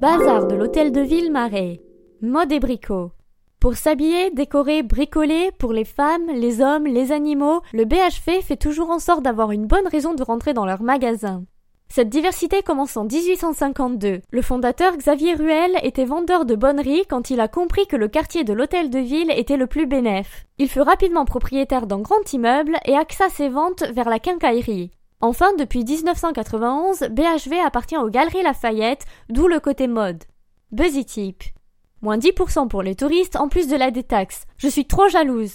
Bazar de l'hôtel de ville Marais. Mode et bricots. Pour s'habiller, décorer, bricoler, pour les femmes, les hommes, les animaux, le BHV fait toujours en sorte d'avoir une bonne raison de rentrer dans leur magasin. Cette diversité commence en 1852. Le fondateur Xavier Ruel était vendeur de bonneries quand il a compris que le quartier de l'hôtel de ville était le plus bénéf. Il fut rapidement propriétaire d'un grand immeuble et axa ses ventes vers la quincaillerie. Enfin, depuis 1991, BHV appartient aux Galeries Lafayette, d'où le côté mode. Buzzy Tip. Moins 10% pour les touristes en plus de la détaxe. Je suis trop jalouse.